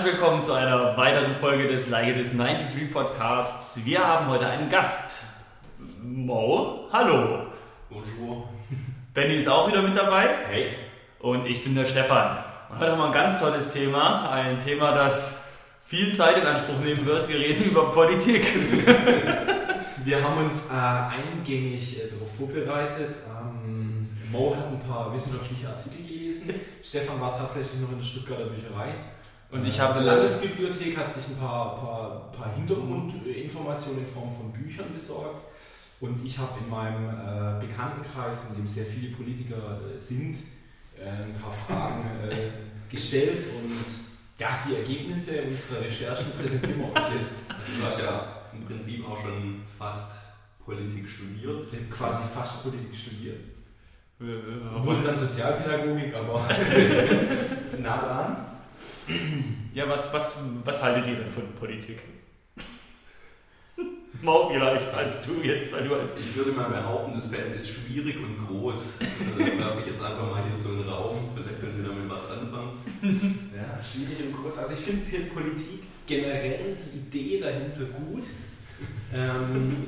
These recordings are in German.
herzlich willkommen zu einer weiteren Folge des Leihe des 93 Podcasts. Wir haben heute einen Gast. Mo, hallo. Bonjour. Benny ist auch wieder mit dabei. Hey. Und ich bin der Stefan. Und heute haben wir ein ganz tolles Thema. Ein Thema, das viel Zeit in Anspruch nehmen wird. Wir reden über Politik. Wir haben uns äh, eingängig äh, darauf vorbereitet. Ähm, Mo hat ein paar wissenschaftliche Artikel gelesen. Stefan war tatsächlich noch in der Stuttgarter Bücherei. Und ich habe die Landesbibliothek hat sich ein paar, paar, paar Hintergrundinformationen in Form von Büchern besorgt. Und ich habe in meinem äh, Bekanntenkreis, in dem sehr viele Politiker äh, sind, äh, ein paar Fragen äh, gestellt und ja, die Ergebnisse unserer Recherchen präsentieren wir euch jetzt. Also du hast ja im Prinzip auch schon fast Politik studiert. Ich habe quasi fast Politik studiert. Wurde dann Sozialpädagogik, aber nah dran. Ja, was, was, was haltet ihr denn von Politik? Mo vielleicht als du jetzt, weil du als Ich würde mal behaupten, das Feld ist schwierig und groß. Also, da werfe ich jetzt einfach mal hier so einen Raum. Vielleicht können wir damit was anfangen. Ja, schwierig und groß. Also ich finde Politik generell die Idee dahinter gut. Ähm,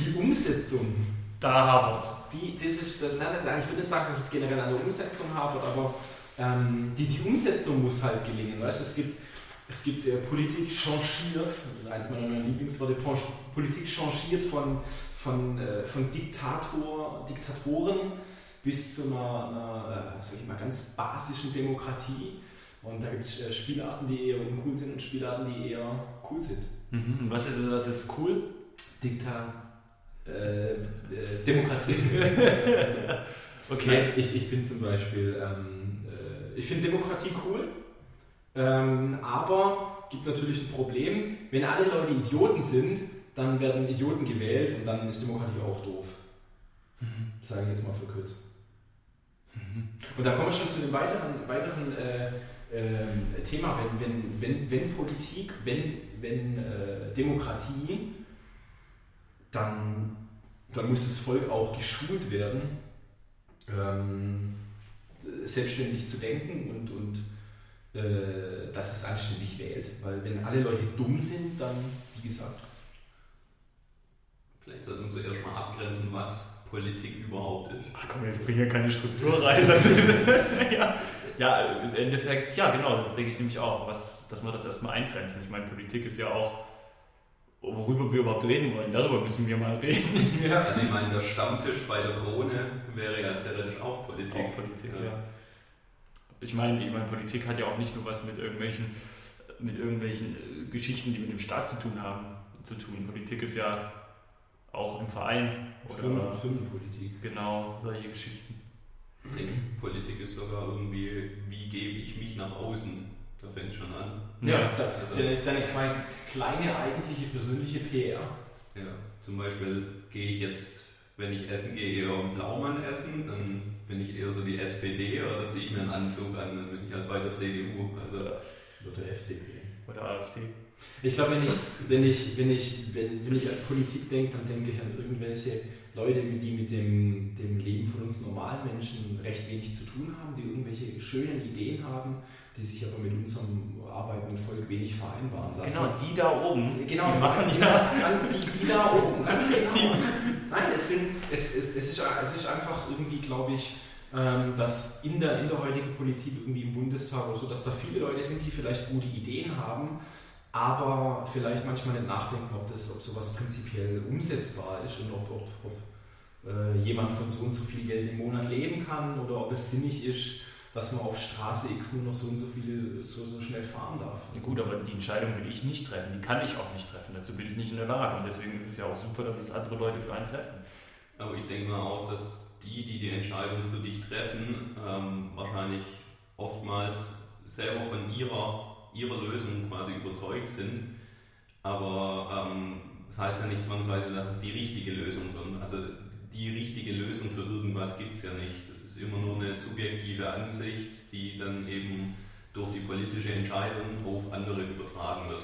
die Umsetzung, da haben wir's. die, das ist, nein, nein, ich würde nicht sagen, dass es generell an der Umsetzung hapert, aber ähm, die, die Umsetzung muss halt gelingen. Weißt? Es gibt, es gibt äh, Politik changiert, eins meiner neuen Lieblingsworte, Politik changiert von, von, äh, von Diktator, Diktatoren bis zu einer, einer äh, sag ich mal, ganz basischen Demokratie. Und da gibt es äh, Spielarten, die eher uncool sind und Spielarten, die eher cool sind. Mhm. Was ist, was ist cool? Diktat, äh, äh, Demokratie. Okay. Nein, ich, ich bin zum Beispiel, ähm, äh, ich finde Demokratie cool, ähm, aber gibt natürlich ein Problem, wenn alle Leute Idioten sind, dann werden Idioten gewählt und dann ist Demokratie auch doof. Sage ich jetzt mal verkürzt. Und da kommen wir schon zu dem weiteren, weiteren äh, ähm, Thema, wenn, wenn, wenn, wenn Politik, wenn, wenn äh, Demokratie, dann, dann muss das Volk auch geschult werden, ähm, selbstständig zu denken und, und äh, dass es anständig wählt. Weil wenn alle Leute dumm sind, dann, wie gesagt, Vielleicht sollten wir zuerst mal abgrenzen, was Politik überhaupt ist. Ach komm, jetzt bring hier keine Struktur rein. Das ist, das, ja. ja, im Endeffekt, ja genau, das denke ich nämlich auch, was, dass wir das erstmal eingrenzen. Ich meine, Politik ist ja auch, worüber wir überhaupt reden wollen, darüber müssen wir mal reden. Also ich meine, der Stammtisch bei der Krone wäre ja theoretisch auch Politik. Auch Politik, ja. Ich meine, ich meine, Politik hat ja auch nicht nur was mit irgendwelchen, mit irgendwelchen äh, Geschichten, die mit dem Staat zu tun haben, zu tun. Politik ist ja auch im Verein oder Firmenpolitik. genau solche Geschichten. Ich denke, Politik ist sogar irgendwie, wie gebe ich mich nach außen? Da fängt schon an. Ja, da, de, deine quei- kleine eigentliche persönliche PR. Ja, zum Beispiel gehe ich jetzt, wenn ich essen gehe, eher einen Blaumann essen, dann bin ich eher so die SPD oder ziehe ich mir einen Anzug an, dann bin ich halt bei der CDU. Also Oder der FDP. Oder AfD. Ich glaube, wenn ich, wenn ich, wenn ich, wenn, wenn ich an Politik denke, dann denke ich an irgendwelche Leute, die mit dem, dem Leben von uns normalen Menschen recht wenig zu tun haben, die irgendwelche schönen Ideen haben, die sich aber mit unserem arbeitenden Volk wenig vereinbaren lassen. Genau, die da oben, Genau, die machen ja. die, die da oben. Ganz genau. Nein, es, sind, es, es, es, ist, es ist einfach irgendwie, glaube ich, ähm, dass in der, in der heutigen Politik, irgendwie im Bundestag oder so, dass da viele Leute sind, die vielleicht gute Ideen haben, aber vielleicht manchmal nicht nachdenken, ob, das, ob sowas prinzipiell umsetzbar ist und ob, ob, ob äh, jemand von so und so viel Geld im Monat leben kann oder ob es sinnig ist, dass man auf Straße X nur noch so und so viel so, so schnell fahren darf. Ja, gut, aber die Entscheidung will ich nicht treffen, die kann ich auch nicht treffen, dazu bin ich nicht in der Lage und deswegen ist es ja auch super, dass es andere Leute für einen treffen. Aber ich denke mal auch, dass die, die die Entscheidung für dich treffen, ähm, wahrscheinlich oftmals selber von ihrer, ihrer Lösung quasi überzeugt sind. Aber ähm, das heißt ja nicht zwangsweise, dass es die richtige Lösung wird. Also die richtige Lösung für irgendwas gibt es ja nicht. Das ist immer nur eine subjektive Ansicht, die dann eben durch die politische Entscheidung auf andere übertragen wird.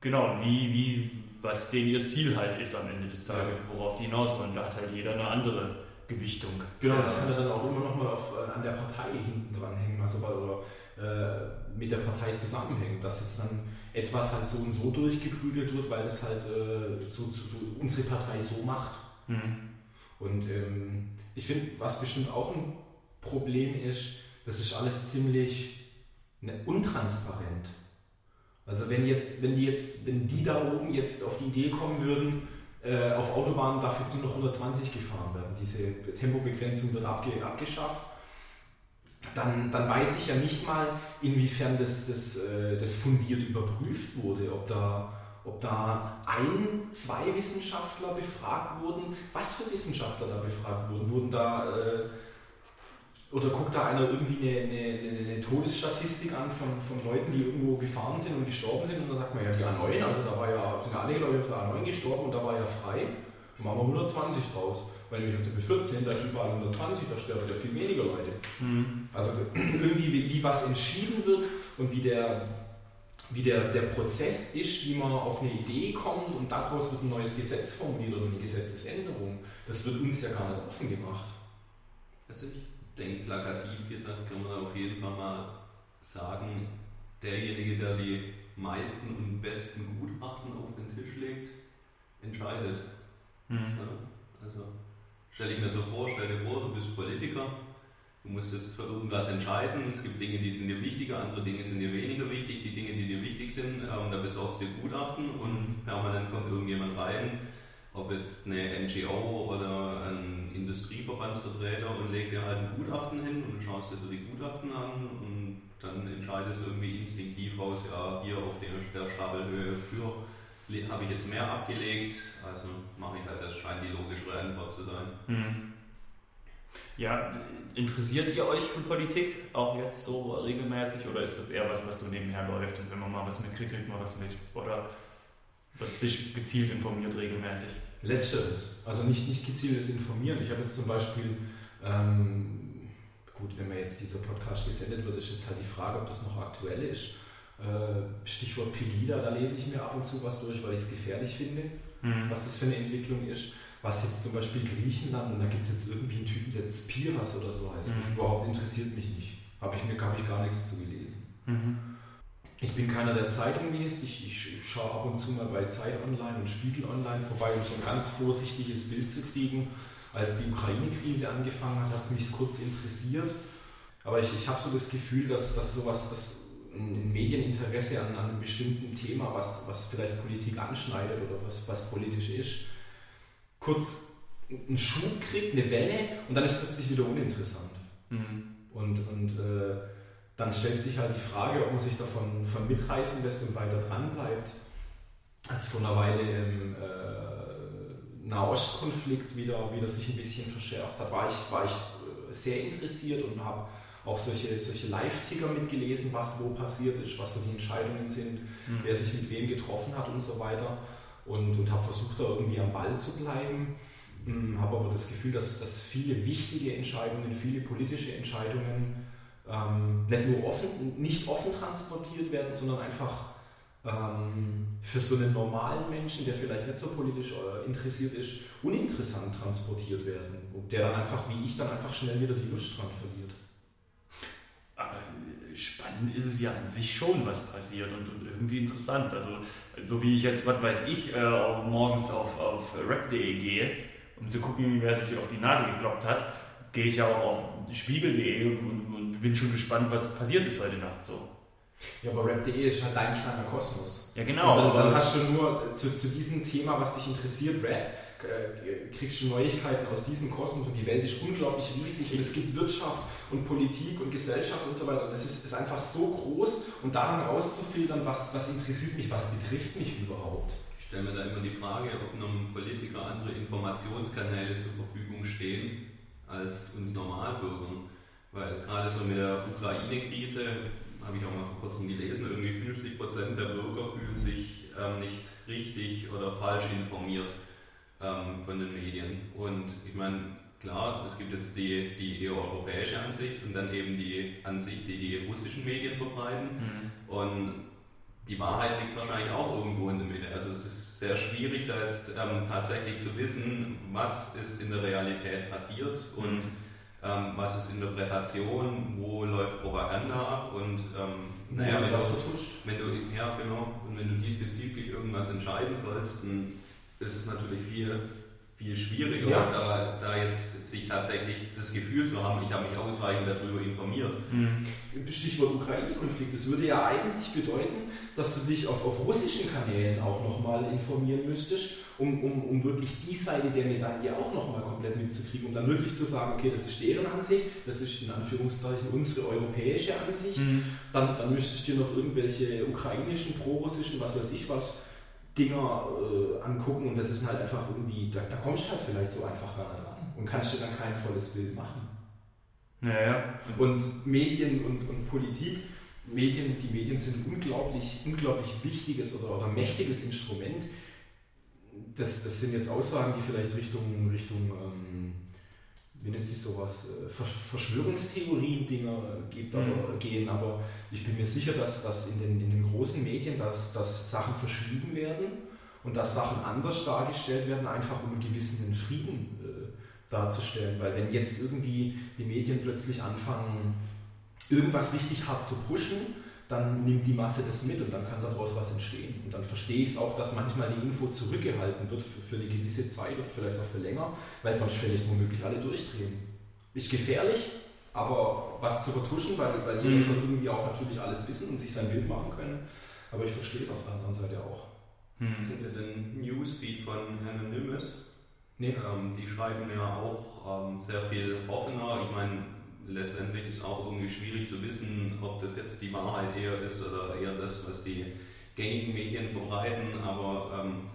Genau, und wie, wie, was denen ihr Ziel halt ist am Ende des Tages, worauf die hinaus wollen, da hat halt jeder eine andere Gewichtung. Genau, das kann ja dann auch immer noch mal auf, äh, an der Partei hinten dran hängen. Also, bei- oder äh, mit der Partei zusammenhängt. Dass jetzt dann etwas halt so und so durchgeprügelt wird, weil es halt äh, so, so, so, unsere Partei so macht. Mhm. Und ähm, ich finde, was bestimmt auch ein Problem ist, das ist alles ziemlich ne, untransparent. Also wenn jetzt, wenn die jetzt, wenn die da oben jetzt auf die Idee kommen würden, äh, auf Autobahnen darf jetzt nur noch 120 gefahren werden, diese Tempobegrenzung wird abge, abgeschafft, dann, dann weiß ich ja nicht mal, inwiefern das, das, äh, das fundiert überprüft wurde, ob da, ob da ein, zwei Wissenschaftler befragt wurden. Was für Wissenschaftler da befragt wurden? Wurden da äh, oder guckt da einer irgendwie eine, eine, eine, Todesstatistik an von, von Leuten, die irgendwo gefahren sind und gestorben sind und dann sagt man ja die A9, also da war ja, sind ja alle Leute auf der A9 gestorben und da war ja frei. Dann machen wir 120 draus. Weil nämlich auf der B14, da ist überall 120, da sterben ja viel weniger Leute. Mhm. Also irgendwie wie, wie, was entschieden wird und wie der, wie der, der Prozess ist, wie man auf eine Idee kommt und daraus wird ein neues Gesetz formuliert oder eine Gesetzesänderung. Das wird uns ja gar nicht offen gemacht. Also ich denke, plakativ gesagt kann man auf jeden Fall mal sagen, derjenige, der die meisten und besten Gutachten auf den Tisch legt, entscheidet. Mhm. Ja, also stelle ich mir so vor, stell dir vor, du bist Politiker, du musst jetzt für irgendwas entscheiden. Es gibt Dinge, die sind dir wichtiger, andere Dinge sind dir weniger wichtig. Die Dinge, die dir wichtig sind, ähm, da besorgst du Gutachten und permanent kommt irgendjemand rein ob jetzt eine NGO oder ein Industrieverbandsvertreter und legt dir halt ein Gutachten hin und du schaust dir so die Gutachten an und dann entscheidest du irgendwie instinktiv raus, ja, hier auf der Stapelhöhe für habe ich jetzt mehr abgelegt, also mache ich halt, das scheint die logischere Antwort zu sein. Mhm. Ja, interessiert ihr euch für Politik auch jetzt so regelmäßig oder ist das eher was, was so nebenher läuft und wenn man mal was mitkriegt, kriegt man was mit? Oder wird sich gezielt informiert regelmäßig? Letzteres. Also nicht, nicht gezieltes Informieren. Ich habe jetzt zum Beispiel, ähm, gut, wenn mir jetzt dieser Podcast gesendet wird, ist jetzt halt die Frage, ob das noch aktuell ist. Äh, Stichwort Pegida, da lese ich mir ab und zu was durch, weil ich es gefährlich finde, mhm. was das für eine Entwicklung ist. Was jetzt zum Beispiel Griechenland, und da gibt es jetzt irgendwie einen Typen, der Spiras oder so heißt, mhm. überhaupt interessiert mich nicht. Habe ich mir, habe ich gar nichts zu gelesen. Mhm. Ich bin keiner, der Zeitung liest. Ich, ich, schaue ab und zu mal bei Zeit Online und Spiegel Online vorbei, um so ein ganz vorsichtiges Bild zu kriegen. Als die Ukraine-Krise angefangen hat, hat es mich kurz interessiert. Aber ich, ich habe so das Gefühl, dass, dass sowas, dass ein Medieninteresse an, an, einem bestimmten Thema, was, was vielleicht Politik anschneidet oder was, was politisch ist, kurz einen Schub kriegt, eine Welle und dann ist plötzlich wieder uninteressant. Mhm. Und, und äh, dann stellt sich halt die Frage, ob man sich davon von mitreißen lässt und weiter dran bleibt. Als vor einer Weile im äh, Nahostkonflikt wieder, wieder sich ein bisschen verschärft hat, war ich, war ich äh, sehr interessiert und habe auch solche, solche Live-Ticker mitgelesen, was wo passiert ist, was so die Entscheidungen sind, mhm. wer sich mit wem getroffen hat und so weiter. Und, und habe versucht, da irgendwie am Ball zu bleiben. Hm, habe aber das Gefühl, dass, dass viele wichtige Entscheidungen, viele politische Entscheidungen ähm, nicht nur offen, nicht offen transportiert werden, sondern einfach ähm, für so einen normalen Menschen, der vielleicht nicht so politisch äh, interessiert ist, uninteressant transportiert werden. Und der dann einfach, wie ich, dann einfach schnell wieder die Lust dran verliert. Spannend ist es ja an sich schon, was passiert und, und irgendwie interessant. Also, so wie ich jetzt, was weiß ich, äh, morgens auf, auf rap.de gehe, um zu gucken, wer sich auf die Nase gekloppt hat, gehe ich ja auch auf spiegel.de und, und, bin schon gespannt, was passiert ist heute Nacht so. Ja, aber rap.de ist halt dein kleiner Kosmos. Ja, genau. Und dann, dann hast du nur zu, zu diesem Thema, was dich interessiert, Rap, kriegst du Neuigkeiten aus diesem Kosmos und die Welt ist unglaublich riesig und es gibt Wirtschaft und Politik und Gesellschaft und so weiter. Das ist, ist einfach so groß und daran rauszufiltern, was, was interessiert mich, was betrifft mich überhaupt. Ich stelle mir da immer die Frage, ob einem Politiker andere Informationskanäle zur Verfügung stehen als uns Normalbürgern. Weil gerade so mit der Ukraine-Krise, habe ich auch mal vor kurzem gelesen, irgendwie 50 Prozent der Bürger fühlen sich ähm, nicht richtig oder falsch informiert ähm, von den Medien. Und ich meine, klar, es gibt jetzt die, die eher europäische Ansicht und dann eben die Ansicht, die die russischen Medien verbreiten. Mhm. Und die Wahrheit liegt wahrscheinlich auch irgendwo in der Mitte. Also es ist sehr schwierig, da jetzt ähm, tatsächlich zu wissen, was ist in der Realität passiert und ähm, was ist Interpretation, wo läuft Propaganda ab und ähm, naja, wenn, was du, vertuscht. wenn du ja genau und wenn du diesbezüglich irgendwas entscheiden sollst, dann ist es natürlich viel viel schwieriger, Ja. da, da jetzt sich tatsächlich das Gefühl zu haben, ich habe mich ausreichend darüber informiert. Mhm. Stichwort Ukraine-Konflikt. Das würde ja eigentlich bedeuten, dass du dich auf, auf russischen Kanälen auch nochmal informieren müsstest, um, um, um wirklich die Seite der Medaille auch nochmal komplett mitzukriegen, um dann wirklich zu sagen, okay, das ist deren Ansicht, das ist in Anführungszeichen unsere europäische Ansicht. Mhm. Dann, dann müsstest du dir noch irgendwelche ukrainischen, prorussischen, was weiß ich was, Dinger äh, angucken und das ist halt einfach irgendwie, da, da kommst du halt vielleicht so einfach gar nicht ran und kannst dir dann kein volles Bild machen. Naja. Und Medien und, und Politik, Medien, die Medien sind unglaublich, unglaublich wichtiges oder, oder mächtiges Instrument. Das, das sind jetzt Aussagen, die vielleicht Richtung, Richtung ähm, wie nennt sich sowas, äh, Versch- Verschwörungstheorien-Dinger gibt, aber, Mhm. gehen, aber ich bin mir sicher, dass, dass in, den, in den großen Medien, dass, dass Sachen verschwiegen werden und dass Sachen anders dargestellt werden, einfach um einen gewissen Frieden äh, darzustellen. Weil wenn jetzt irgendwie die Medien plötzlich anfangen, irgendwas richtig hart zu pushen, dann nimmt die Masse das mit und dann kann daraus was entstehen. Und dann verstehe ich es auch, dass manchmal die Info zurückgehalten wird für, für eine gewisse Zeit oder vielleicht auch für länger, weil sonst vielleicht womöglich alle durchdrehen. Ist gefährlich, aber was zu vertuschen, weil, weil jeder Mhm. soll irgendwie auch natürlich alles wissen und sich sein Bild machen können. Aber ich verstehe es auf der anderen Seite auch. Mhm. Kennt ihr den Newsfeed von Anonymous? Nee. Ähm, die schreiben ja auch ähm, sehr viel offener. Ich meine, letztendlich ist auch irgendwie schwierig zu wissen, ob das jetzt die Wahrheit eher ist oder eher das, was die gängigen Medien verbreiten. Aber ähm,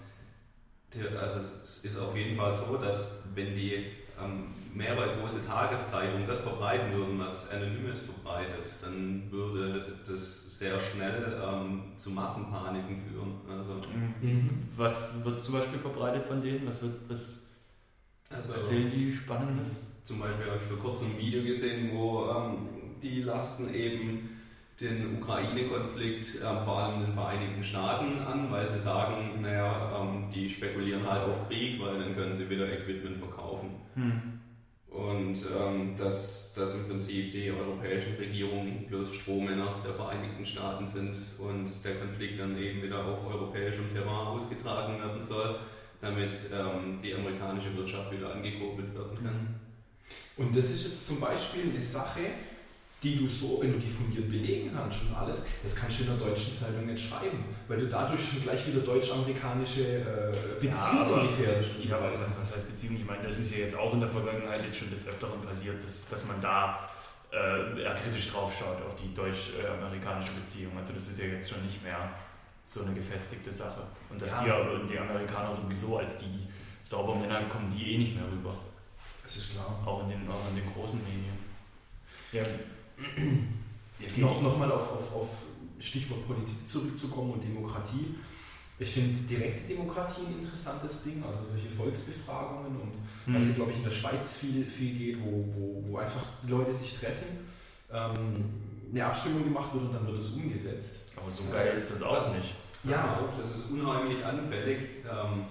also es ist auf jeden Fall so, dass wenn die ähm, mehrere große Tageszeitungen das verbreiten würden, was Anonymous verbreitet, dann würde das sehr schnell ähm, zu Massenpaniken führen. Also, Mhm. Was wird zum Beispiel verbreitet von denen? Was, wird, was also erzählen die Spannendes? Zum Beispiel habe ich vor kurzem ein Video gesehen, wo ähm, die lasten eben den Ukraine-Konflikt ähm, vor allem den Vereinigten Staaten an, weil sie sagen, naja, ähm, die spekulieren halt auf Krieg, weil dann können sie wieder Equipment verkaufen. Mhm. Und ähm, dass, dass im Prinzip die europäischen Regierungen bloß Strohmänner der Vereinigten Staaten sind und der Konflikt dann eben wieder auf europäischem Terrain ausgetragen werden soll, damit ähm, die amerikanische Wirtschaft wieder angekurbelt werden kann. Und das ist jetzt zum Beispiel eine Sache, die du so, wenn du die fundiert belegen kannst und alles, das kannst du in der deutschen Zeitung nicht schreiben, weil du dadurch schon gleich wieder deutsch-amerikanische äh, Beziehungen gefährdest. Ja, aber was heißt Beziehung? Ich meine, das ist ja jetzt auch in der Vergangenheit jetzt schon des Öfteren passiert, dass, dass man da äh, eher kritisch drauf schaut auf die deutsch-amerikanische Beziehung. Also das ist ja jetzt schon nicht mehr so eine gefestigte Sache. Und dass Ja. die, die Amerikaner sowieso als die Saubermänner kommen die eh nicht mehr rüber. Das ist klar. Auch in den, auch in den großen Medien. Ja. ja Noch, Nochmal auf, auf, auf Stichwort Politik zurückzukommen und Demokratie. Ich finde direkte Demokratie ein interessantes Ding, also solche Volksbefragungen und Hm. was, glaube ich, in der Schweiz viel, viel geht, wo, wo, wo einfach die Leute sich treffen, ähm, eine Abstimmung gemacht wird und dann wird es umgesetzt. Aber so geil ist das auch nicht. Pass mal auf, das ist unheimlich anfällig ähm,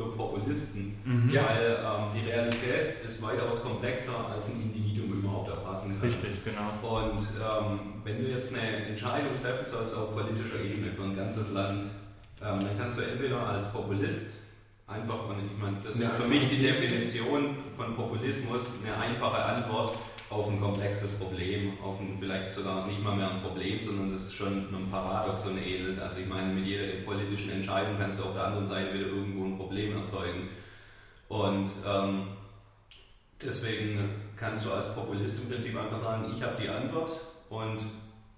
für Populisten, Mhm. Weil ähm, die Realität ist weitaus komplexer, als ein Individuum überhaupt erfassen kann. Richtig, genau. Und ähm, wenn du jetzt eine Entscheidung treffen sollst auf politischer Ebene für ein ganzes Land, ähm, dann kannst du entweder als Populist einfach, und ich meine, das ist Ja, für einfach mich die Definition von Populismus, eine einfache Antwort auf ein komplexes Problem, auf ein vielleicht sogar nicht mal mehr ein Problem, sondern das ist schon einem Paradoxon ähnelt. Also ich meine, mit jeder politischen Entscheidung kannst du auf der anderen Seite wieder irgendwo ein Problem erzeugen. Und ähm, deswegen kannst du als Populist im Prinzip einfach sagen, ich habe die Antwort und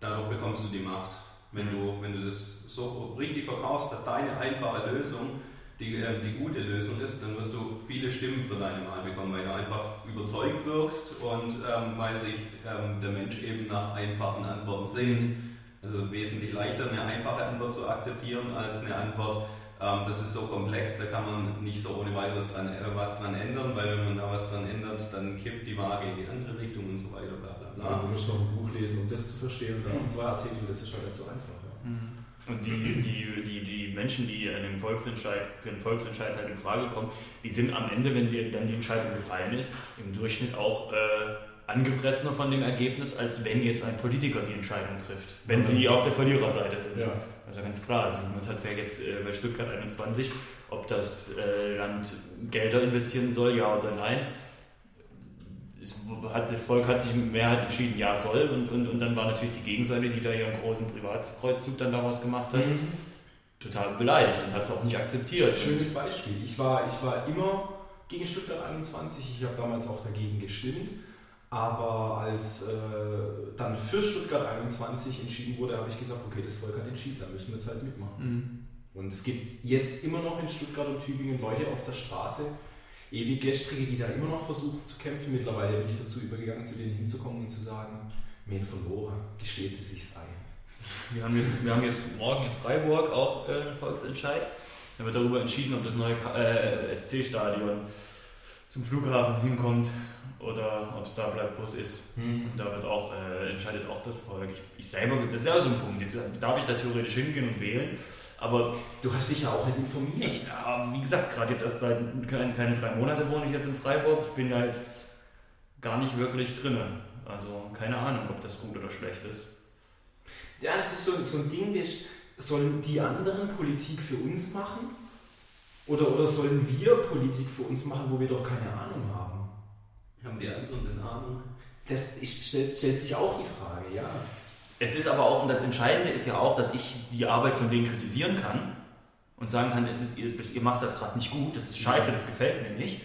dadurch bekommst du die Macht. Wenn du, wenn du das so richtig verkaufst, dass deine einfache Lösung die, äh, die gute Lösung ist, dann wirst du viele Stimmen für deine Wahl bekommen, weil du einfach überzeugt wirkst und ähm, weil sich ähm, der Mensch eben nach einfachen Antworten sehnt. Also wesentlich leichter eine einfache Antwort zu akzeptieren als eine Antwort, ähm, das ist so komplex, da kann man nicht so ohne weiteres dran, äh, was dran ändern, weil wenn man da was dran ändert, dann kippt die Waage in die andere Richtung und so weiter, bla bla bla. Ja, du musst noch ein Buch lesen, um das zu verstehen und dann noch zwei Artikel, das ist halt nicht so einfach. Ja. Mhm. Und die, die, die, die Menschen, die an dem Volksentscheid, für den Volksentscheid halt in Frage kommen, die sind am Ende, wenn dir dann die Entscheidung gefallen ist, im Durchschnitt auch äh, angefressener von dem Ergebnis, als wenn jetzt ein Politiker die Entscheidung trifft, wenn sie auf der Verliererseite sind. Ja. Also ganz klar, also man hat es ja jetzt äh, bei Stuttgart 21, ob das äh, Land Gelder investieren soll, ja oder nein. Es hat, das Volk hat sich mit Mehrheit entschieden, ja soll. Und, und, und dann war natürlich die Gegenseite, die da ihren großen Privatkreuzzug dann damals gemacht hat, Mhm. total beleidigt und hat es auch nicht akzeptiert. Schönes Beispiel. Ich war, ich war immer gegen Stuttgart 21. Ich habe damals auch dagegen gestimmt. Aber als äh, dann für Stuttgart 21 entschieden wurde, habe ich gesagt, okay, das Volk hat entschieden, da müssen wir jetzt halt mitmachen. Und es gibt jetzt immer noch in Stuttgart und Tübingen Leute auf der Straße, ewig Gestrige, die da immer noch versuchen zu kämpfen. Mittlerweile bin ich dazu übergegangen, zu denen hinzukommen und zu sagen, haben verloren, die steht sie sich ein. Wir haben jetzt, wir haben jetzt morgen in Freiburg auch äh, einen Volksentscheid. Da wird darüber entschieden, ob das neue äh, SC-Stadion zum Flughafen hinkommt oder ob es da bleibt, wo es ist. Und da wird auch, äh, entscheidet auch das Volk. Ich, ich selber, das ist ja so ein Punkt. Jetzt darf ich da theoretisch hingehen und wählen. Aber Du hast dich ja auch nicht informiert. ich, wie gesagt, gerade jetzt erst seit keine, keine drei Monate wohne ich jetzt in Freiburg. Ich bin da jetzt gar nicht wirklich drin. Also keine Ahnung, ob das gut oder schlecht ist. Ja, das ist so, so ein Ding, wir, sollen die anderen Politik für uns machen? Oder, oder sollen wir Politik für uns machen, wo wir doch keine Ahnung haben? Haben die anderen denn Ahnung? Das ist, stellt, stellt sich auch die Frage, ja. Es ist aber auch, und das Entscheidende ist ja auch, dass ich die Arbeit von denen kritisieren kann und sagen kann, es ist, ihr, ihr macht das gerade nicht gut, das ist scheiße, das gefällt mir nicht.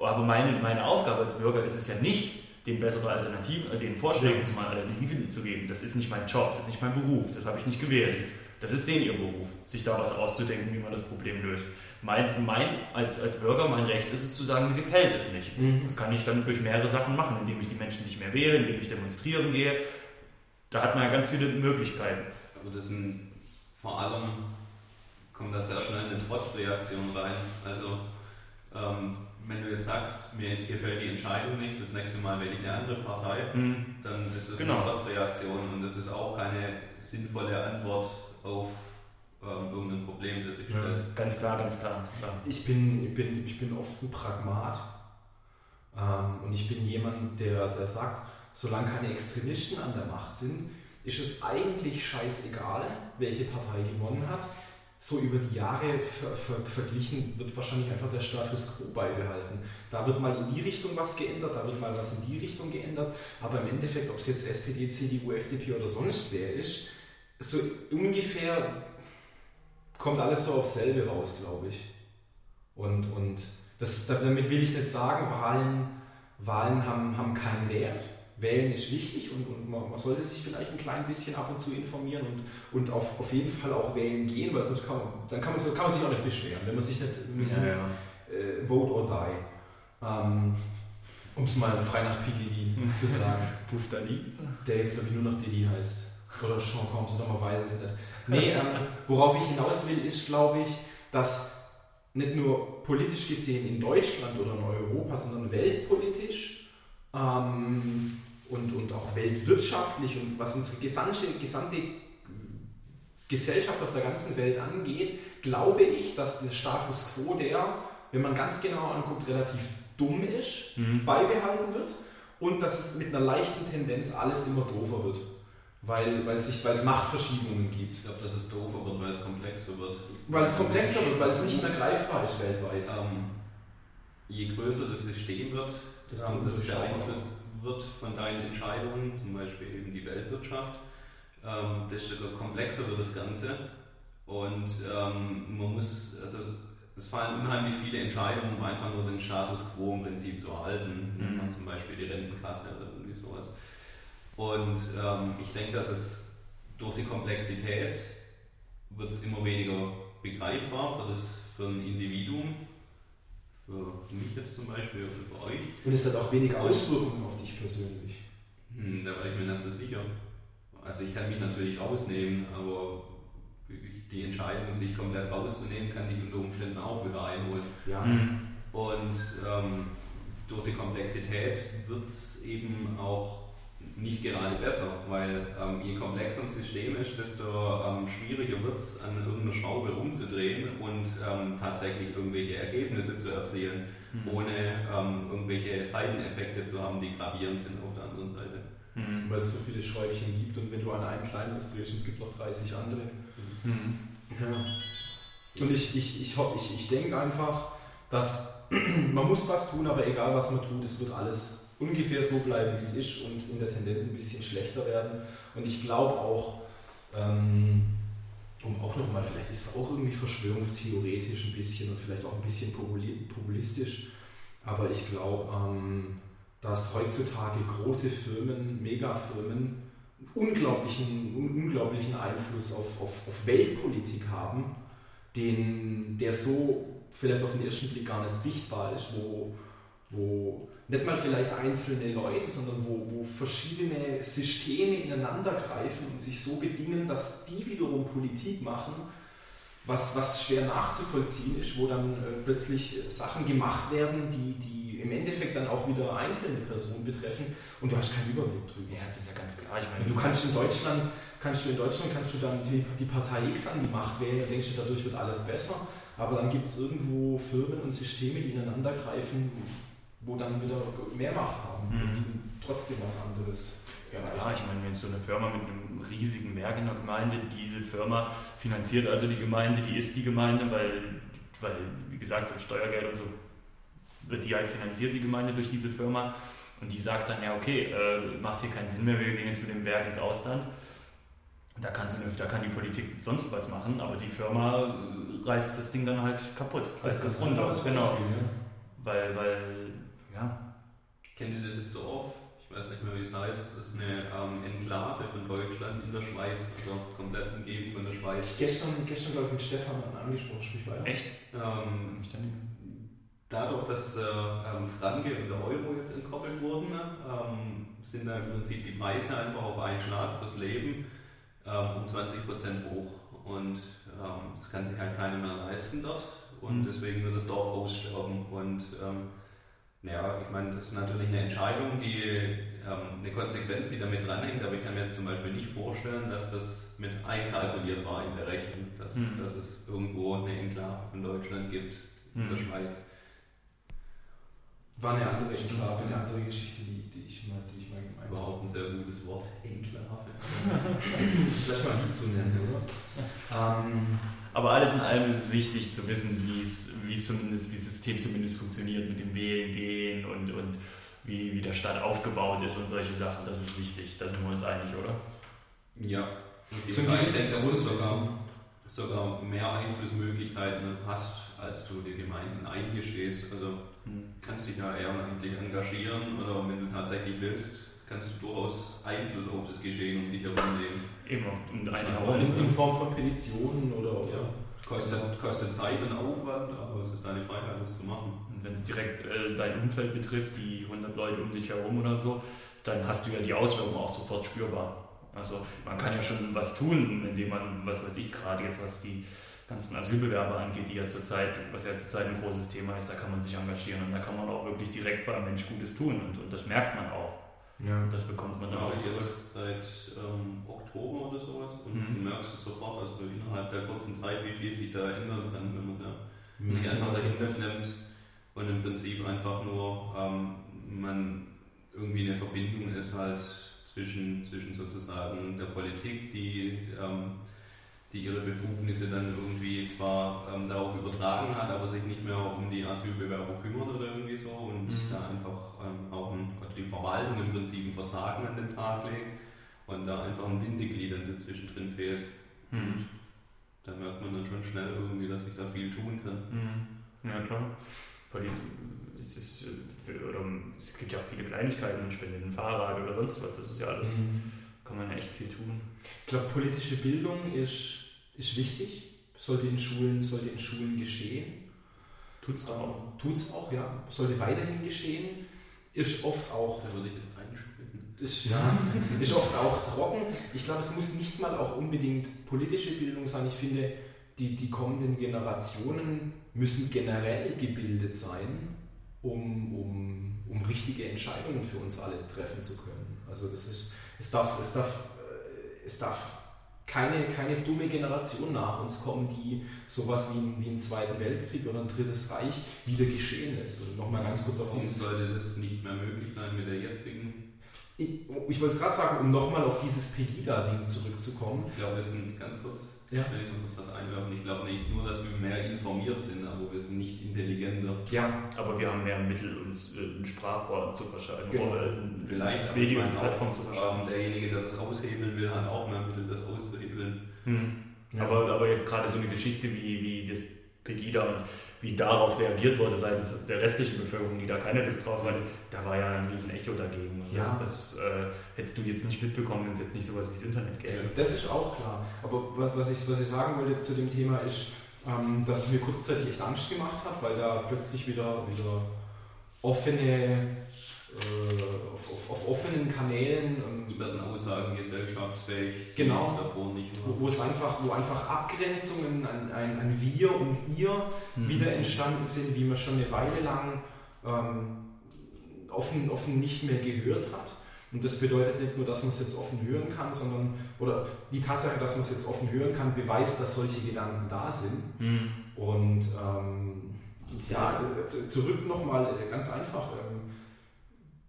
Aber meine, meine Aufgabe als Bürger ist es ja nicht, den bessere Alternativen, äh, den Vorschlägen zu meinen Alternativen zu geben. Das ist nicht mein Job, das ist nicht mein Beruf, das habe ich nicht gewählt. Das ist denen ihr Beruf, sich da was auszudenken, wie man das Problem löst. Mein, mein als, als Bürger, mein Recht ist es zu sagen, mir gefällt es nicht. Mhm. Das kann ich dann durch mehrere Sachen machen, indem ich die Menschen nicht mehr wähle, indem ich demonstrieren gehe. Da hat man ja ganz viele Möglichkeiten. Aber das sind vor allem, kommt das sehr schnell eine Trotzreaktion rein. Also, ähm, wenn du jetzt sagst, mir gefällt die Entscheidung nicht, das nächste Mal wähle ich eine andere Partei, Mhm. dann ist es Genau. eine Trotzreaktion und das ist auch keine sinnvolle Antwort auf ähm, irgendein Problem, das sich Ja. stellt. Ganz klar, ganz klar. klar. Ich bin, ich bin, ich bin oft ein Pragmat. Ähm, und ich bin jemand, der, der sagt, solange keine Extremisten an der Macht sind, ist es eigentlich scheißegal, welche Partei gewonnen hat. So über die Jahre ver, ver, verglichen wird wahrscheinlich einfach der Status quo beibehalten. Da wird mal in die Richtung was geändert, da wird mal was in die Richtung geändert. Aber im Endeffekt, ob es jetzt SPD, CDU, FDP oder sonst wer ist, so ungefähr kommt alles so aufs selbe raus, glaube ich. Und, und das, damit will ich nicht sagen, Wahlen, Wahlen haben, haben keinen Wert. Wählen ist wichtig und, und man, man sollte sich vielleicht ein klein bisschen ab und zu informieren und, und auf, auf jeden Fall auch wählen gehen, weil sonst kann man, dann kann man, kann man sich auch nicht beschweren, wenn man sich nicht, wenn man sich nicht äh, vote or die. Ähm, um es mal frei nach P. Diddy zu sagen. Puff Dali. Der jetzt, glaube ich, nur noch Diddy heißt. Oder Sean Combs, oder man weiß es nicht. Nee, ähm, worauf ich hinaus will, ist, glaube ich, dass nicht nur politisch gesehen in Deutschland oder in Europa, sondern weltpolitisch ähm, und, und auch weltwirtschaftlich und was unsere gesamte, gesamte Gesellschaft auf der ganzen Welt angeht, glaube ich, dass der Status quo, der, wenn man ganz genau anguckt, relativ dumm ist, Mhm. beibehalten wird und dass es mit einer leichten Tendenz alles immer doofer wird, weil, weil, es, sich, weil es Machtverschiebungen gibt. Ich glaube, dass es doofer wird, weil es komplexer wird. Weil es komplexer wird, weil es nicht mehr greifbar ist weltweit. Ähm, je größer das System wird, desto Ja, das beeinflusst wird von deinen Entscheidungen, zum Beispiel eben die Weltwirtschaft, ähm, desto komplexer wird das Ganze. Und ähm, man muss, also es fallen unheimlich viele Entscheidungen, um einfach nur den Status quo im Prinzip zu erhalten. Mhm. Zum Beispiel die Rentenkasse oder irgendwie sowas. Und ähm, ich denke, dass es durch die Komplexität wird es immer weniger begreifbar für, das, für ein Individuum, für mich jetzt zum Beispiel, oder für euch. Und es hat auch weniger Auswirkungen auf dich persönlich. Hm, da war ich mir nicht so sicher. Also ich kann mich natürlich rausnehmen, aber die Entscheidung, sich komplett rauszunehmen, kann ich unter Umständen auch wieder einholen. Ja. Und ähm, durch die Komplexität wird es eben auch nicht gerade besser, weil ähm, je komplexer ein System ist, desto ähm, schwieriger wird es, an irgendeiner Schraube umzudrehen und ähm, tatsächlich irgendwelche Ergebnisse zu erzielen, mhm. ohne ähm, irgendwelche Seiteneffekte zu haben, die gravierend sind auf der anderen Seite. Mhm. Weil es so viele Schräubchen gibt und wenn du an einem kleinen drehst, es gibt noch 30 andere. Mhm. Ja. Und ich, ich, ich, ich, ich denke einfach, dass man muss was tun, aber egal was man tut, es wird alles ungefähr so bleiben, wie es ist und in der Tendenz ein bisschen schlechter werden. Und ich glaube auch, ähm, um auch nochmal, vielleicht ist es auch irgendwie verschwörungstheoretisch ein bisschen und vielleicht auch ein bisschen populistisch, aber ich glaube, ähm, dass heutzutage große Firmen, Megafirmen, unglaublichen, unglaublichen Einfluss auf, auf, auf Weltpolitik haben, den, der so vielleicht auf den ersten Blick gar nicht sichtbar ist, wo, wo nicht mal vielleicht einzelne Leute, sondern wo, wo verschiedene Systeme ineinander greifen und sich so bedingen, dass die wiederum Politik machen, was, was schwer nachzuvollziehen ist, wo dann äh, plötzlich Sachen gemacht werden, die, die im Endeffekt dann auch wieder einzelne Personen betreffen und du hast keinen Überblick drüber. Ja, das ist ja ganz klar. Ich meine, du kannst in Deutschland, kannst du in Deutschland kannst du dann die, die Partei X an die Macht wählen und denkst du, dadurch wird alles besser. Aber dann gibt es irgendwo Firmen und Systeme, die ineinander greifen, wo dann wieder mehr Macht haben mhm. und trotzdem was anderes. Ja, ich meine, wenn so eine Firma mit einem riesigen Werk in der Gemeinde, diese Firma finanziert also die Gemeinde, die ist die Gemeinde, weil, weil wie gesagt, durch Steuergeld und so wird die halt finanziert, die Gemeinde durch diese Firma. Und die sagt dann, ja, okay, äh, macht hier keinen Sinn mehr, wir gehen jetzt mit dem Werk ins Ausland. Da kann, da kann die Politik sonst was machen, aber die Firma reißt das Ding dann halt kaputt. Reißt das runter. Genau. Weil, weil ja. Kennt ihr dieses Dorf? Ich weiß nicht mehr, wie es heißt. Das ist eine ähm, Enklave von Deutschland in der Schweiz, also komplett umgeben von der Schweiz. Gestern, gestern glaube ich, mit Stefan angesprochen, sprich weiter. Echt? Ähm, dadurch, dass äh, ähm, Franke und der Euro jetzt entkoppelt wurden, ähm, sind da im Prinzip die Preise einfach auf einen Schlag fürs Leben ähm, um 20% hoch. Und ähm, das kann sich halt keiner mehr leisten dort. Und mhm. deswegen wird das Dorf aussterben. Und ähm, ja, ich meine, das ist natürlich eine Entscheidung, die ähm, eine Konsequenz, die damit dranhängt, aber ich kann mir jetzt zum Beispiel nicht vorstellen, dass das mit einkalkuliert war in der Rechnung, dass, mhm. dass es irgendwo eine Enklave von Deutschland gibt in der mhm. Schweiz. War eine andere Enklave, eine andere Geschichte, die, die ich mal, die ich mal gemeint habe. Überhaupt ein sehr gutes Wort, Enklave. Vielleicht mal nie zu nennen, oder? Ähm, aber alles in allem ist es wichtig zu wissen, wie es, wie es zumindest, wie das System zumindest funktioniert mit dem Wählen gehen und, und wie, wie der Staat aufgebaut ist und solche Sachen. Das ist wichtig. Da sind wir uns einig, oder? Ja. So dass du sogar, sogar mehr Einflussmöglichkeiten hast, als du die Gemeinden eingestehst. Also hm. kannst dich da ehrenamtlich engagieren oder wenn du tatsächlich willst, kannst du durchaus Einfluss auf das Geschehen um dich herum nehmen. Eben, und eine herum. In, in, Form von Petitionen oder. Ja. Kostet, kostet Zeit und Aufwand, aber es ist deine Freiheit, das zu machen. Und wenn es direkt äh, dein Umfeld betrifft, die 100 Leute um dich herum oder so, dann hast du ja die Auswirkungen auch sofort spürbar. Also man kann ja schon was tun, indem man, was weiß ich, gerade jetzt was die ganzen Asylbewerber angeht, die ja zurzeit, was ja zurzeit ein großes Thema ist, da kann man sich engagieren und da kann man auch wirklich direkt bei einem Mensch Gutes tun und, und das merkt man auch. Ja. Das bekommt man dann auch jetzt seit ähm, Oktober oder sowas und mhm. du merkst es sofort, also innerhalb der kurzen Zeit, wie viel sich da ändern kann, wenn man da mhm. sich einfach dahinter klemmt und im Prinzip einfach nur ähm, man irgendwie eine Verbindung ist halt zwischen, zwischen sozusagen der Politik, die ähm, die ihre Befugnisse dann irgendwie zwar ähm, darauf übertragen hat, aber sich nicht mehr um die Asylbewerber kümmert oder irgendwie so und mhm. da einfach ähm, auch ein, die Verwaltung im Prinzip ein Versagen an den Tag legt und da einfach ein Bindeglied zwischendrin fehlt. Mhm. Und da merkt man dann schon schnell irgendwie, dass sich da viel tun kann. Mhm. Ja klar. Es, ist, oder, es gibt ja auch viele Kleinigkeiten, man spendet ein Fahrrad oder sonst was, das ist ja alles, mhm. Kann man ja echt viel tun. Ich glaube, politische Bildung ist ist wichtig, sollte in Schulen, sollte in Schulen geschehen. Tut es auch. Tut es auch, ja. Sollte weiterhin geschehen. Ist oft auch. Da würde ich jetzt einschütten. Ist, ja, ist oft auch trocken. Ich glaube, es muss nicht mal auch unbedingt politische Bildung sein. Ich finde, die, die kommenden Generationen müssen generell gebildet sein. um, um, um richtige Entscheidungen für uns alle treffen zu können. Also das ist, es darf, es darf, äh, es darf keine, keine dumme Generation nach uns kommen, die sowas wie, wie einen Zweiten Weltkrieg oder ein Drittes Reich wieder geschehen ist. Und nochmal ganz kurz auf dieses... sollte das nicht mehr möglich sein mit der jetzigen ich, ich wollte gerade sagen, um nochmal auf dieses Pegida-Ding zurückzukommen. Ich glaube, wir sind ganz kurz, ja. ich will kurz was einwerfen. Ich glaube nicht nur, dass wir mehr informiert sind, aber wir sind nicht intelligenter. Ja, aber wir haben mehr Mittel, uns äh, ein Sprachrohr zu verschalten. Genau. Vielleicht Medium, eine Plattform zu verschaffen. Derjenige, der das aushebeln will, hat auch mehr Mittel, das auszuhebeln. Hm. Ja. Aber, aber jetzt gerade so eine Geschichte wie, wie das Pegida und wie darauf reagiert wurde seitens der restlichen Bevölkerung, die da keine Lust drauf hatte, da war ja ein riesen Echo dagegen. Und ja. Das, das äh, hättest du jetzt nicht mitbekommen, wenn es jetzt nicht sowas wie das Internet gäbe. Das ist auch klar. Aber was, was, ich, was ich sagen wollte zu dem Thema ist, ähm, dass es mir kurzzeitig echt Angst gemacht hat, weil da plötzlich wieder, wieder offene äh, auf, auf, auf, offenen Kanälen. Es werden Aussagen gesellschaftsfähig, genau, davor nicht wo, wo, es einfach, wo einfach Abgrenzungen an, an, an Wir und Ihr mhm. wieder entstanden sind, wie man schon eine Weile lang ähm, offen, offen nicht mehr gehört hat. Und das bedeutet nicht nur, dass man es jetzt offen hören kann, sondern, oder die Tatsache, dass man es jetzt offen hören kann, beweist, dass solche Gedanken da sind. Mhm. Und ähm, ja, zurück nochmal ganz einfach. Ähm,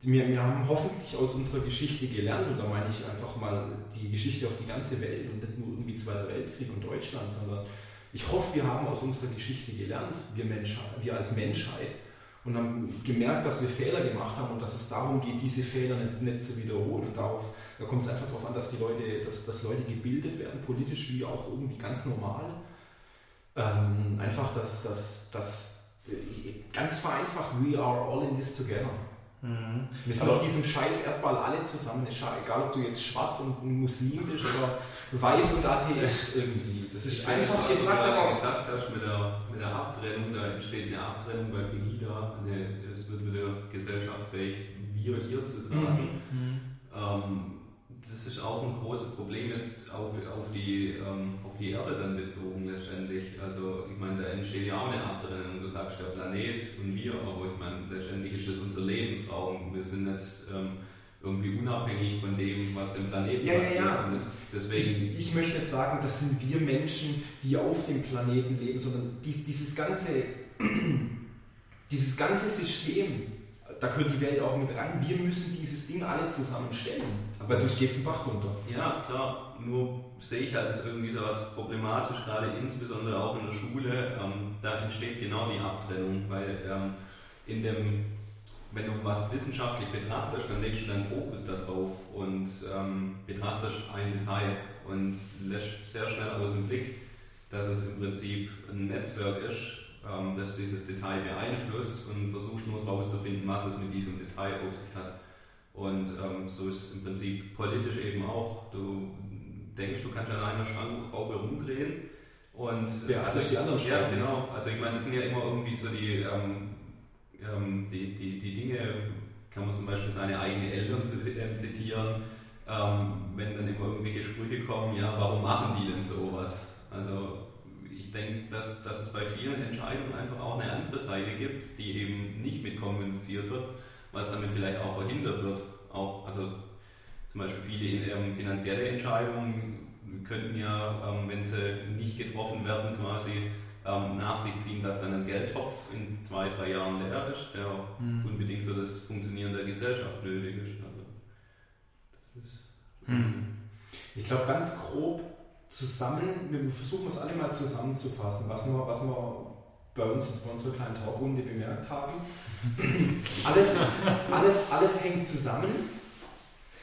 wir, wir haben hoffentlich aus unserer Geschichte gelernt, und da meine ich einfach mal die Geschichte auf die ganze Welt und nicht nur irgendwie Zweiter Weltkrieg und Deutschland, sondern ich hoffe, wir haben aus unserer Geschichte gelernt, wir, Menschheit, wir als Menschheit, und haben gemerkt, dass wir Fehler gemacht haben und dass es darum geht, diese Fehler nicht, nicht zu wiederholen. Und darauf, da kommt es einfach darauf an, dass die Leute, dass, dass Leute gebildet werden, politisch wie auch irgendwie ganz normal. Ähm, einfach, dass, dass, dass ganz vereinfacht, we are all in this together. Mhm. Wir sind Aber auf diesem scheiß Erdball alle zusammen, egal ob du jetzt schwarz und Muslim bist oder weiß und Atheist irgendwie. Das ist einfach das, gesagt. Was du gesagt hast mit der, mit der Abtrennung, da entsteht eine Abtrennung bei Pegida, es wird wieder gesellschaftsfähig, wir, ihr zu sagen. Mhm. mhm. Ähm, das ist auch ein großes Problem jetzt auf, auf, die, ähm, auf die Erde dann bezogen letztendlich. Also ich meine, da entsteht ja auch eine Abtrennung. Du sagst der Planet und wir, aber ich meine, letztendlich ist das unser Lebensraum. Wir sind nicht ähm, irgendwie unabhängig von dem, was dem Planeten ja, passiert. Ja, ja. Und deswegen ich, ich, möchte nicht sagen, das sind wir Menschen, die auf dem Planeten leben, sondern die, dieses ganze dieses ganze System, da gehört die Welt auch mit rein. Wir müssen dieses Ding alle zusammenstellen, weil sonst geht es den Bach runter. Ja, klar. Nur sehe ich halt das irgendwie so als problematisch, gerade insbesondere auch in der Schule. Ähm, da entsteht genau die Abtrennung, weil ähm, in dem, wenn du was wissenschaftlich betrachtest, dann legst du deinen Fokus darauf und ähm, betrachtest ein Detail und lässt sehr schnell aus dem Blick, dass es im Prinzip ein Netzwerk ist, ähm, das dieses Detail beeinflusst und versuchst nur herauszufinden, was es mit diesem Detail auf sich hat. Und ähm, so ist es im Prinzip politisch eben auch. Du denkst, du kannst an einer Schraube rumdrehen und ja, also die anderen Ja, genau. Also ich meine, das sind ja immer irgendwie so die, ähm, ähm, die, die, die Dinge, kann man zum Beispiel seine eigenen Eltern ähm, zitieren, ähm, wenn dann immer irgendwelche Sprüche kommen, ja, warum machen die denn sowas? Also ich denke, dass, dass es bei vielen Entscheidungen einfach auch eine andere Seite gibt, die eben nicht mit kommuniziert wird, weil es damit vielleicht auch verhindert wird. Auch, also zum Beispiel viele ähm, finanzielle Entscheidungen könnten ja, ähm, wenn sie nicht getroffen werden, quasi ähm, nach sich ziehen, dass dann ein Geldtopf in zwei, drei Jahren leer ist, der mhm. unbedingt für das Funktionieren der Gesellschaft nötig ist. Also, das ist mhm. Ich glaube, ganz grob zusammen, wir versuchen es alle mal zusammenzufassen, was wir, was wir bei uns bei unserer kleinen Talkrunde bemerkt haben. alles, alles, alles hängt zusammen,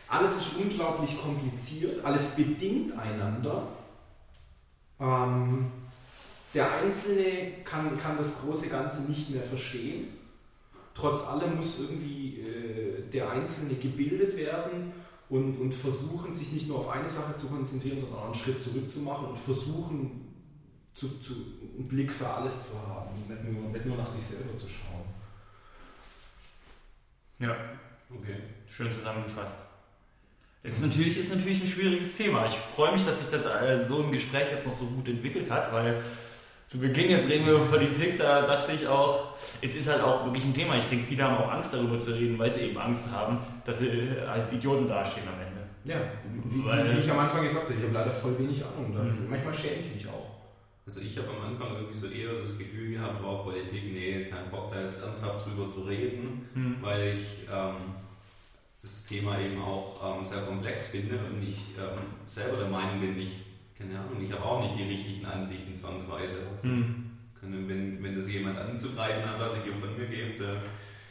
alles ist unglaublich kompliziert, alles bedingt einander. Ähm, der Einzelne kann, kann das große Ganze nicht mehr verstehen. Trotz allem muss irgendwie äh, der Einzelne gebildet werden und, und versuchen, sich nicht nur auf eine Sache zu konzentrieren, sondern auch einen Schritt zurück zu machen und versuchen, zu, zu, einen Blick für alles zu haben, nicht nur, nicht nur nach sich selber zu schauen. Ja, okay. Schön zusammengefasst. Es ist natürlich, ist natürlich ein schwieriges Thema. Ich freue mich, dass sich das äh, so im Gespräch jetzt noch so gut entwickelt hat, weil zu Beginn, jetzt reden wir über Politik, da dachte ich auch, es ist halt auch wirklich ein Thema. Ich denke, viele haben auch Angst darüber zu reden, weil sie eben Angst haben, dass sie als Idioten dastehen am Ende. Ja, wie, wie, wie ich am Anfang gesagt habe, ich habe leider voll wenig Ahnung. Mhm. Manchmal schäme ich mich auch. Also ich habe am Anfang irgendwie so eher das Gefühl gehabt, war Politik, nee, kein Bock da jetzt ernsthaft drüber zu reden, mhm. weil ich ähm, das Thema eben auch ähm, sehr komplex finde und ich ähm, selber der Meinung bin, ich, keine Ahnung, ich habe auch nicht die richtigen Ansichten zwangsweise. Also, mhm. wenn, wenn das jemand anzugreifen hat, was ich hier von mir gebe, da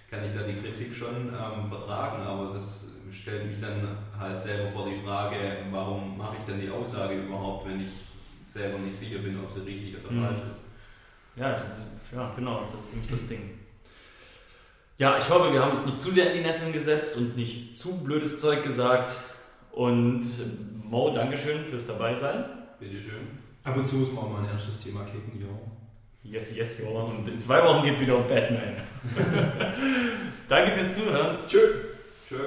kann ich da die Kritik schon ähm, vertragen, aber das stellt mich dann halt selber vor die Frage, warum mache ich denn die Aussage überhaupt, wenn ich selber nicht sicher bin, ob sie richtig oder mhm. falsch ist. Ja, ist, ja, genau, das ist nämlich das Ding. Ja, ich hoffe, wir haben uns nicht zu sehr in die Nesseln gesetzt und nicht zu blödes Zeug gesagt. Und äh, Mo, Dankeschön fürs Dabeisein. Bitteschön. Ab und zu muss man auch mal ein ernstes Thema kicken, ja. Yes, yes, ja. Und in zwei Wochen geht es wieder um Batman. Danke fürs Zuhören. Tschö. Tschö.